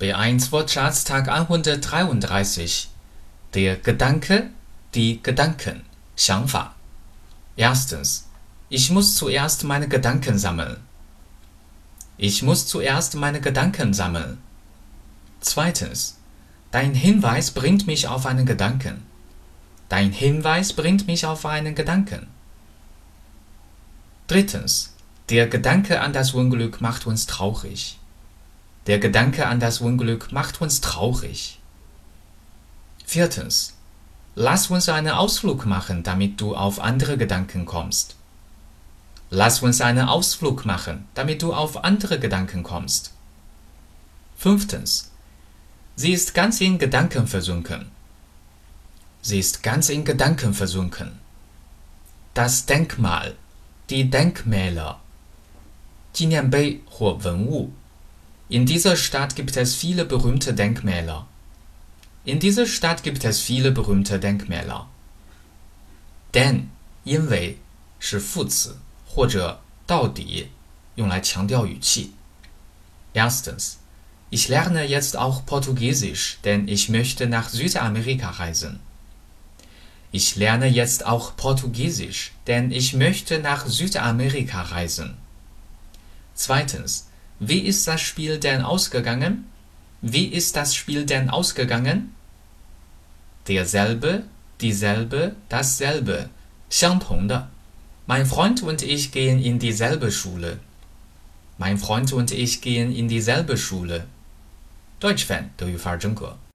B1 Wortschatztag 133. Der Gedanke, die Gedanken, 想法. Erstens. Ich muss zuerst meine Gedanken sammeln. Ich muss zuerst meine Gedanken sammeln. Zweitens. Dein Hinweis bringt mich auf einen Gedanken. Dein Hinweis bringt mich auf einen Gedanken. Drittens. Der Gedanke an das Unglück macht uns traurig. Der Gedanke an das Unglück macht uns traurig. Viertens. Lass uns einen Ausflug machen, damit du auf andere Gedanken kommst. Lass uns einen Ausflug machen, damit du auf andere Gedanken kommst. Fünftens. Sie ist ganz in Gedanken versunken. Sie ist ganz in Gedanken versunken. Das Denkmal, die Denkmäler, 纪念碑或文物。 In dieser Stadt gibt es viele berühmte Denkmäler. In dieser Stadt gibt es viele berühmte Denkmäler. Denn 因为是副词或者到底，用来强调语气。Erstens. Ich lerne jetzt auch Portugiesisch, denn ich möchte nach Südamerika reisen. Ich lerne jetzt auch Portugiesisch, denn ich möchte nach Südamerika reisen. Zweitens. Wie ist das Spiel denn ausgegangen? Wie ist das Spiel denn ausgegangen? Derselbe, dieselbe, dasselbe. 相同的. Mein Freund und ich gehen in dieselbe Schule. Mein Freund und ich gehen in dieselbe Schule. Deutsch Fan 德语范儿真格。